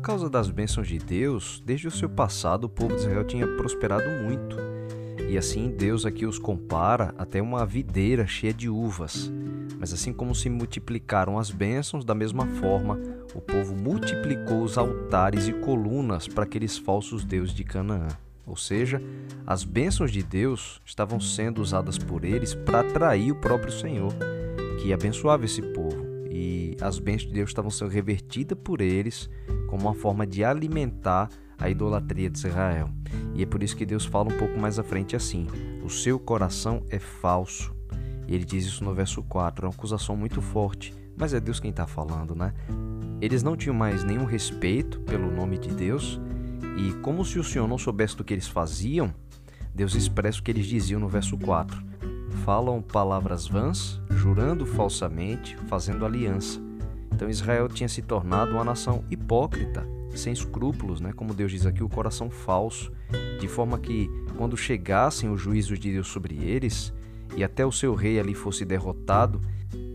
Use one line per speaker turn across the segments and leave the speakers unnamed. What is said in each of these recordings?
por causa das bênçãos de Deus, desde o seu passado o povo de Israel tinha prosperado muito. E assim Deus aqui os compara até uma videira cheia de uvas. Mas assim como se multiplicaram as bênçãos, da mesma forma o povo multiplicou os altares e colunas para aqueles falsos deuses de Canaã. Ou seja, as bênçãos de Deus estavam sendo usadas por eles para atrair o próprio Senhor, que abençoava esse povo. E as bênçãos de Deus estavam sendo revertidas por eles como uma forma de alimentar a idolatria de Israel. E é por isso que Deus fala um pouco mais à frente assim: o seu coração é falso. E ele diz isso no verso 4, é uma acusação muito forte, mas é Deus quem está falando, né? Eles não tinham mais nenhum respeito pelo nome de Deus e como se o Senhor não soubesse do que eles faziam, Deus expressa o que eles diziam no verso 4. Falam palavras vãs, jurando falsamente, fazendo aliança. Então Israel tinha se tornado uma nação hipócrita, sem escrúpulos, né? como Deus diz aqui, o coração falso, de forma que quando chegassem os juízos de Deus sobre eles, e até o seu rei ali fosse derrotado,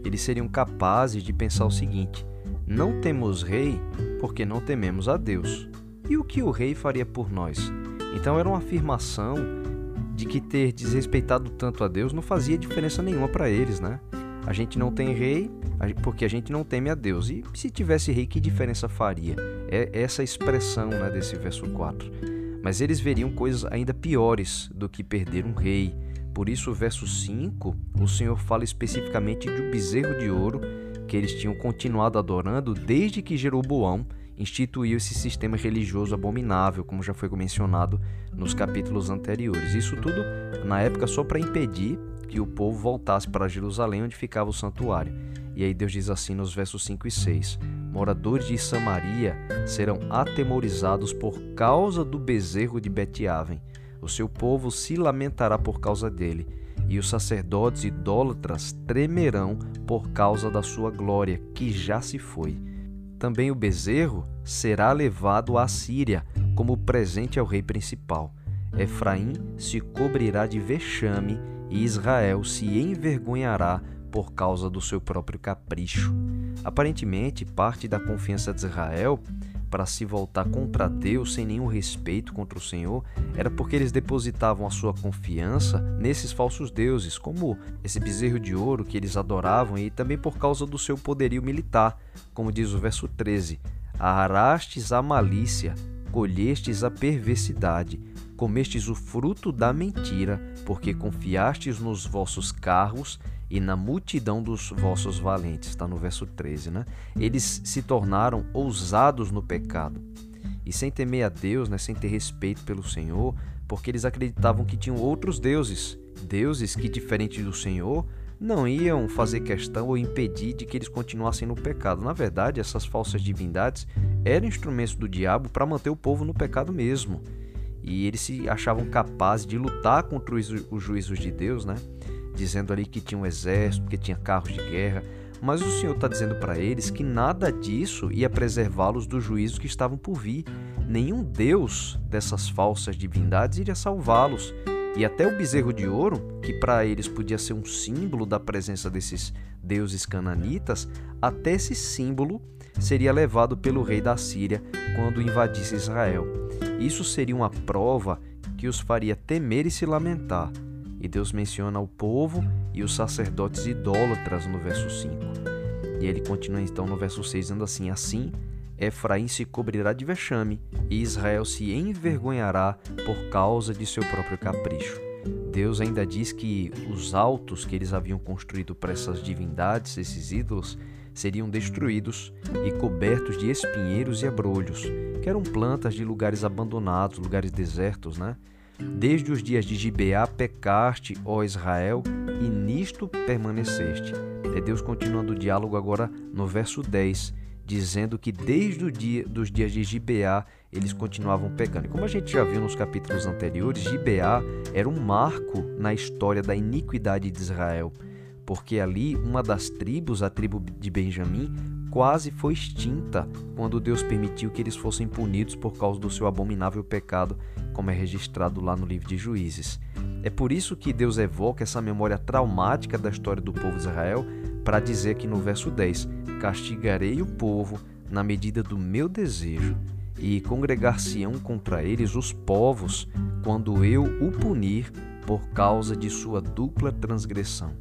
eles seriam capazes de pensar o seguinte: não temos rei porque não tememos a Deus. E o que o rei faria por nós? Então era uma afirmação de que ter desrespeitado tanto a Deus não fazia diferença nenhuma para eles, né? A gente não tem rei porque a gente não teme a Deus. E se tivesse rei, que diferença faria? É essa expressão né, desse verso 4. Mas eles veriam coisas ainda piores do que perder um rei. Por isso, o verso 5, o Senhor fala especificamente de um bezerro de ouro que eles tinham continuado adorando desde que Jeroboão instituiu esse sistema religioso abominável, como já foi mencionado nos capítulos anteriores. Isso tudo na época só para impedir que o povo voltasse para Jerusalém, onde ficava o santuário. E aí Deus diz assim nos versos 5 e 6: Moradores de Samaria serão atemorizados por causa do bezerro de Betiaven. O seu povo se lamentará por causa dele, e os sacerdotes idólatras tremerão por causa da sua glória, que já se foi. Também o bezerro será levado à Síria como presente ao rei principal. Efraim se cobrirá de vexame e Israel se envergonhará por causa do seu próprio capricho. Aparentemente, parte da confiança de Israel para se voltar contra Deus sem nenhum respeito contra o Senhor era porque eles depositavam a sua confiança nesses falsos deuses, como esse bezerro de ouro que eles adoravam e também por causa do seu poderio militar, como diz o verso 13: Arrastes a malícia, colhestes a perversidade, comestes o fruto da mentira, porque confiastes nos vossos carros e na multidão dos vossos valentes. Está no verso 13, né? Eles se tornaram ousados no pecado. E sem temer a Deus, né, sem ter respeito pelo Senhor, porque eles acreditavam que tinham outros deuses, deuses que, diferente do Senhor, não iam fazer questão ou impedir de que eles continuassem no pecado. Na verdade, essas falsas divindades eram instrumentos do diabo para manter o povo no pecado mesmo. E eles se achavam capazes de lutar contra os juízos de Deus, né? Dizendo ali que tinha um exército, que tinha carros de guerra, mas o Senhor está dizendo para eles que nada disso ia preservá-los do juízo que estavam por vir. Nenhum Deus dessas falsas divindades iria salvá-los. E até o bezerro de ouro, que para eles podia ser um símbolo da presença desses deuses cananitas, até esse símbolo seria levado pelo rei da Síria quando invadisse Israel. Isso seria uma prova que os faria temer e se lamentar. E Deus menciona o povo e os sacerdotes idólatras no verso 5. E ele continua então no verso 6 dizendo assim: Assim Efraim se cobrirá de vexame e Israel se envergonhará por causa de seu próprio capricho. Deus ainda diz que os altos que eles haviam construído para essas divindades, esses ídolos, seriam destruídos e cobertos de espinheiros e abrolhos, que eram plantas de lugares abandonados, lugares desertos, né? Desde os dias de Gibeá pecaste, ó Israel, e nisto permaneceste. É Deus continuando o diálogo agora no verso 10, dizendo que desde o dia dos dias de Gibeá eles continuavam pecando. E como a gente já viu nos capítulos anteriores, Gibeá era um marco na história da iniquidade de Israel, porque ali uma das tribos, a tribo de Benjamim, quase foi extinta quando Deus permitiu que eles fossem punidos por causa do seu abominável pecado, como é registrado lá no livro de Juízes. É por isso que Deus evoca essa memória traumática da história do povo de Israel para dizer aqui no verso 10: Castigarei o povo na medida do meu desejo e congregar-se-ão contra eles os povos, quando eu o punir por causa de sua dupla transgressão.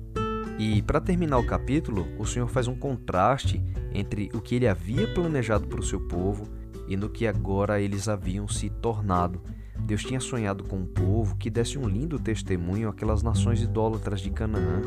E para terminar o capítulo, o Senhor faz um contraste entre o que ele havia planejado para o seu povo e no que agora eles haviam se tornado. Deus tinha sonhado com um povo que desse um lindo testemunho àquelas nações idólatras de Canaã,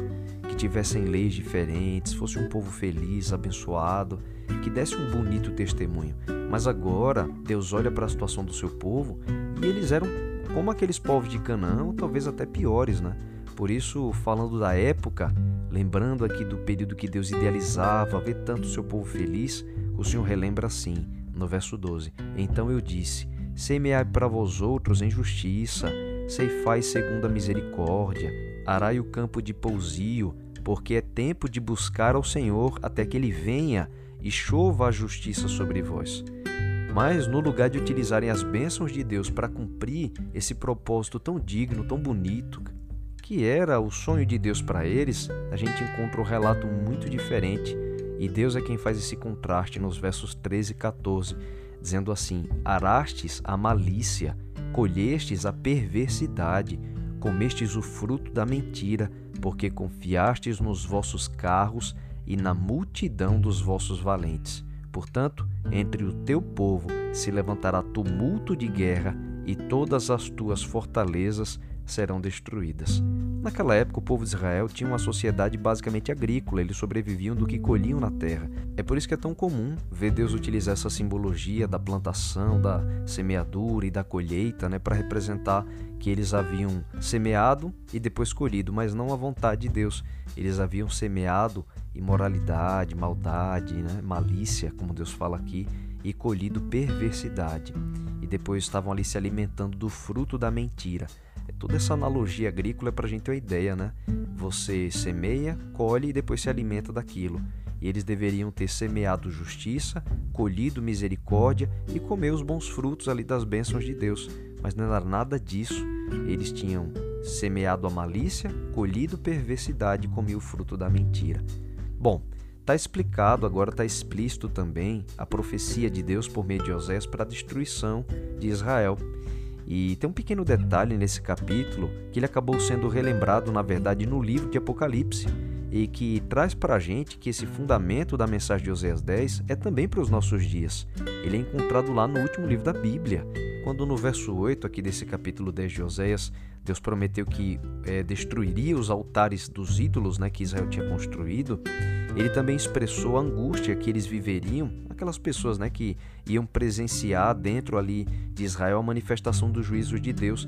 que tivessem leis diferentes, fosse um povo feliz, abençoado, que desse um bonito testemunho. Mas agora Deus olha para a situação do seu povo e eles eram como aqueles povos de Canaã, ou talvez até piores, né? Por isso, falando da época, lembrando aqui do período que Deus idealizava, ver tanto seu povo feliz, o Senhor relembra assim, no verso 12: Então eu disse: Semeai para vós outros em justiça, ceifai segundo a misericórdia, arai o campo de pousio, porque é tempo de buscar ao Senhor até que ele venha e chova a justiça sobre vós. Mas no lugar de utilizarem as bênçãos de Deus para cumprir esse propósito tão digno, tão bonito, que era o sonho de Deus para eles, a gente encontra um relato muito diferente. E Deus é quem faz esse contraste nos versos 13 e 14, dizendo assim: Arastes a malícia, colhestes a perversidade, comestes o fruto da mentira, porque confiastes nos vossos carros e na multidão dos vossos valentes. Portanto, entre o teu povo se levantará tumulto de guerra, e todas as tuas fortalezas serão destruídas. Naquela época, o povo de Israel tinha uma sociedade basicamente agrícola, eles sobreviviam do que colhiam na terra. É por isso que é tão comum ver Deus utilizar essa simbologia da plantação, da semeadura e da colheita né, para representar que eles haviam semeado e depois colhido, mas não a vontade de Deus. Eles haviam semeado imoralidade, maldade, né, malícia, como Deus fala aqui, e colhido perversidade. E depois estavam ali se alimentando do fruto da mentira. Toda essa analogia agrícola é para a gente ter uma ideia, né? Você semeia, colhe e depois se alimenta daquilo. E eles deveriam ter semeado justiça, colhido misericórdia e comer os bons frutos ali das bênçãos de Deus. Mas não era nada disso. Eles tinham semeado a malícia, colhido perversidade e comido o fruto da mentira. Bom, está explicado, agora está explícito também a profecia de Deus por meio de Osés para a destruição de Israel. E tem um pequeno detalhe nesse capítulo que ele acabou sendo relembrado, na verdade, no livro de Apocalipse, e que traz para a gente que esse fundamento da mensagem de Oséias 10 é também para os nossos dias. Ele é encontrado lá no último livro da Bíblia, quando no verso 8 aqui desse capítulo 10 de Oséias, Deus prometeu que é, destruiria os altares dos ídolos né, que Israel tinha construído, ele também expressou a angústia que eles viveriam, aquelas pessoas né, que iam presenciar dentro ali de Israel a manifestação do juízo de Deus.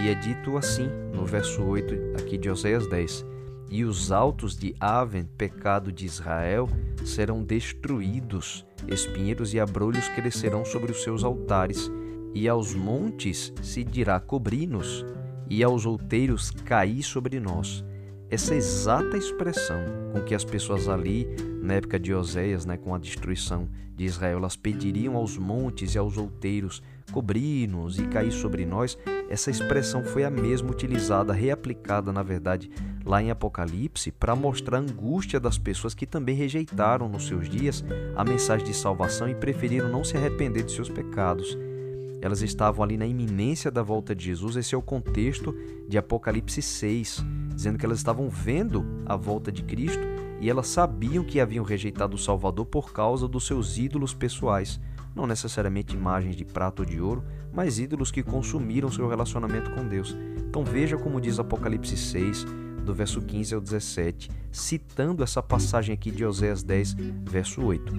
E é dito assim no verso 8 aqui de Oséias 10: E os altos de Aven, pecado de Israel, serão destruídos, espinheiros e abrolhos crescerão sobre os seus altares, e aos montes se dirá cobri-nos, e aos outeiros cair sobre nós essa exata expressão com que as pessoas ali, na época de Oséias, né, com a destruição de Israel, elas pediriam aos montes e aos outeiros cobrir-nos e cair sobre nós, essa expressão foi a mesma utilizada, reaplicada, na verdade, lá em Apocalipse, para mostrar a angústia das pessoas que também rejeitaram nos seus dias a mensagem de salvação e preferiram não se arrepender de seus pecados. Elas estavam ali na iminência da volta de Jesus, esse é o contexto de Apocalipse 6 dizendo que elas estavam vendo a volta de Cristo e elas sabiam que haviam rejeitado o Salvador por causa dos seus ídolos pessoais, não necessariamente imagens de prata ou de ouro, mas ídolos que consumiram seu relacionamento com Deus. Então veja como diz Apocalipse 6, do verso 15 ao 17, citando essa passagem aqui de Oséias 10, verso 8.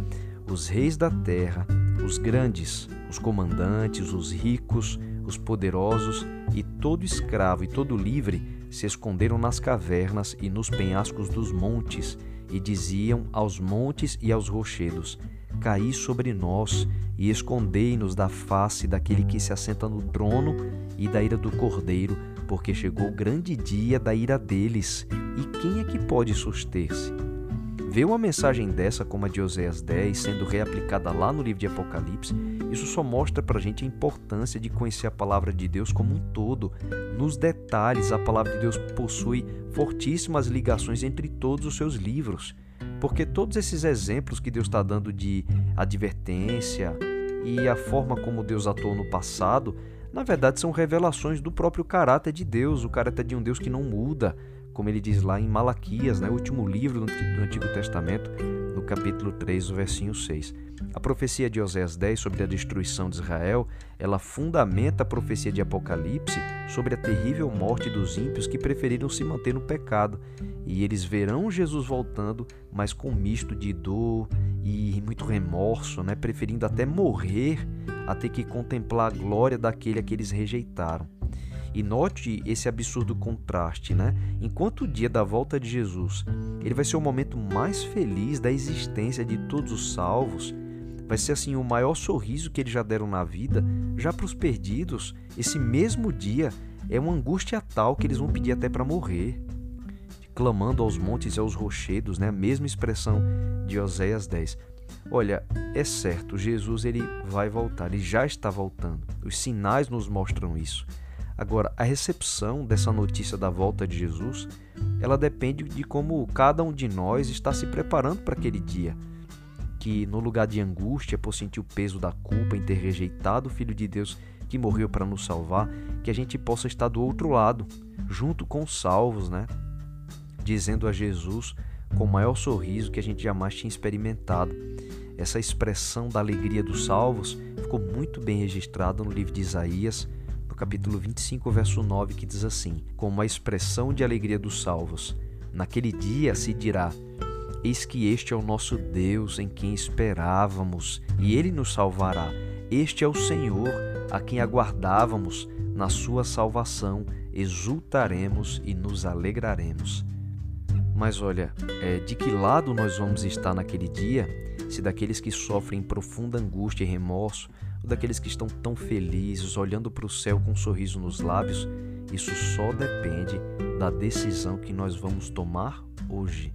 Os reis da terra, os grandes, os comandantes, os ricos, os poderosos e todo escravo e todo livre se esconderam nas cavernas e nos penhascos dos montes, e diziam aos montes e aos rochedos: Caí sobre nós e escondei-nos da face daquele que se assenta no trono e da ira do cordeiro, porque chegou o grande dia da ira deles. E quem é que pode suster-se? Ver uma mensagem dessa, como a de Oséias 10, sendo reaplicada lá no livro de Apocalipse, isso só mostra para a gente a importância de conhecer a palavra de Deus como um todo. Nos detalhes, a palavra de Deus possui fortíssimas ligações entre todos os seus livros. Porque todos esses exemplos que Deus está dando de advertência, e a forma como Deus atuou no passado, na verdade são revelações do próprio caráter de Deus, o caráter de um Deus que não muda, como ele diz lá em Malaquias, né, o último livro do Antigo Testamento, no capítulo 3, o versinho 6. A profecia de Oséias 10 sobre a destruição de Israel, ela fundamenta a profecia de Apocalipse sobre a terrível morte dos ímpios que preferiram se manter no pecado. E eles verão Jesus voltando, mas com misto de dor e muito remorso, né? preferindo até morrer a ter que contemplar a glória daquele a que eles rejeitaram. E note esse absurdo contraste, né? Enquanto o dia da volta de Jesus, ele vai ser o momento mais feliz da existência de todos os salvos, vai ser assim o maior sorriso que eles já deram na vida, já para os perdidos, esse mesmo dia é uma angústia tal que eles vão pedir até para morrer. Clamando aos montes e aos rochedos, né? A mesma expressão de Oséias 10. Olha, é certo, Jesus ele vai voltar, ele já está voltando. Os sinais nos mostram isso. Agora, a recepção dessa notícia da volta de Jesus, ela depende de como cada um de nós está se preparando para aquele dia que no lugar de angústia por sentir o peso da culpa em ter rejeitado o Filho de Deus que morreu para nos salvar, que a gente possa estar do outro lado, junto com os salvos, né? Dizendo a Jesus com o maior sorriso que a gente jamais tinha experimentado. Essa expressão da alegria dos salvos ficou muito bem registrada no livro de Isaías, capítulo 25, verso 9, que diz assim: Como a expressão de alegria dos salvos, naquele dia se dirá: Eis que este é o nosso Deus em quem esperávamos, e ele nos salvará. Este é o Senhor a quem aguardávamos, na sua salvação exultaremos e nos alegraremos. Mas olha, é, de que lado nós vamos estar naquele dia? Se daqueles que sofrem profunda angústia e remorso, ou daqueles que estão tão felizes, olhando para o céu com um sorriso nos lábios, isso só depende da decisão que nós vamos tomar hoje.